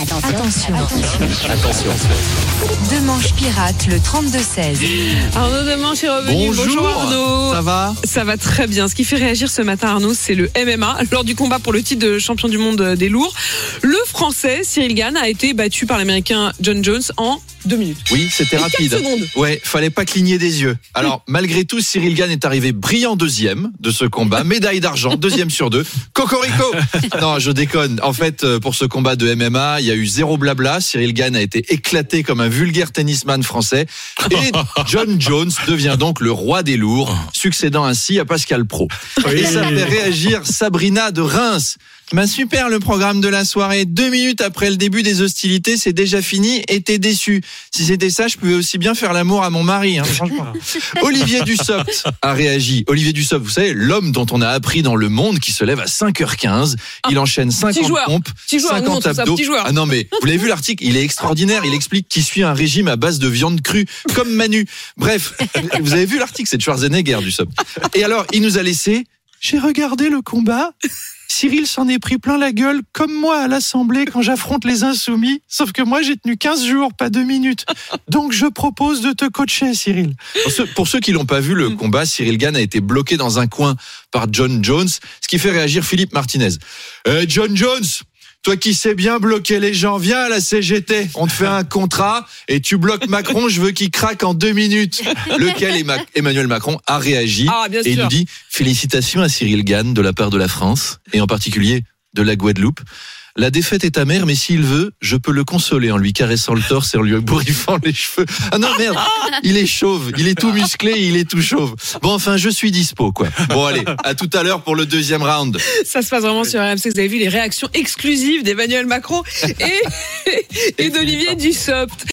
Attention. Attention. Deux manches pirates, le 32-16. Arnaud Demanche est revenu. Bonjour, Arnaud. Ça va Ça va très bien. Ce qui fait réagir ce matin, Arnaud, c'est le MMA. Lors du combat pour le titre de champion du monde des lourds, le Français Cyril Gann a été battu par l'Américain John Jones en deux minutes. Oui, c'était rapide. secondes. Ouais, fallait pas cligner des yeux. Alors, malgré tout, Cyril Gann est arrivé brillant deuxième de ce combat, médaille d'argent, deuxième sur deux. Cocorico Non, je déconne. En fait, euh, pour ce combat de MMA, il y a eu zéro blabla. Cyril Gann a été éclaté comme un vulgaire tennisman français. Et John Jones devient donc le roi des lourds, succédant ainsi à Pascal Pro. Et ça fait réagir Sabrina de Reims. Bah super le programme de la soirée. Deux minutes après le début des hostilités, c'est déjà fini et t'es déçu. Si c'était ça, je pouvais aussi bien faire l'amour à mon mari. Hein, franchement. Olivier Dussopt a réagi. Olivier Dussopt, vous savez, l'homme dont on a appris dans le monde qui se lève à 5h15. Il enchaîne 50 joueur. pompes, Petit joueur, nous 50 montre ça, abdos. Ah non mais vous l'avez vu l'article, il est extraordinaire. Il explique qu'il suit un régime à base de viande crue, comme Manu. Bref, vous avez vu l'article, c'est de Schwarzenegger Dussopt. Et alors, il nous a laissé. J'ai regardé le combat. Cyril s'en est pris plein la gueule, comme moi à l'Assemblée quand j'affronte les insoumis. Sauf que moi, j'ai tenu 15 jours, pas 2 minutes. Donc, je propose de te coacher, Cyril. Pour ceux, qui l'ont pas vu, le combat, Cyril Gann a été bloqué dans un coin par John Jones, ce qui fait réagir Philippe Martinez. Eh, John Jones, toi qui sais bien bloquer les gens, viens à la CGT. On te fait un contrat et tu bloques Macron. Je veux qu'il craque en deux minutes. Lequel Emma- Emmanuel Macron a réagi Ah, et il nous dit félicitations à Cyril Gann de la part de la France et en particulier de la Guadeloupe. La défaite est amère, mais s'il veut, je peux le consoler en lui caressant le torse et en lui bourrifant les cheveux. Ah non, merde, il est chauve, il est tout musclé, il est tout chauve. Bon, enfin, je suis dispo, quoi. Bon, allez, à tout à l'heure pour le deuxième round. Ça se passe vraiment sur RMC. Vous avez vu les réactions exclusives d'Emmanuel Macron et, et d'Olivier Dussopt.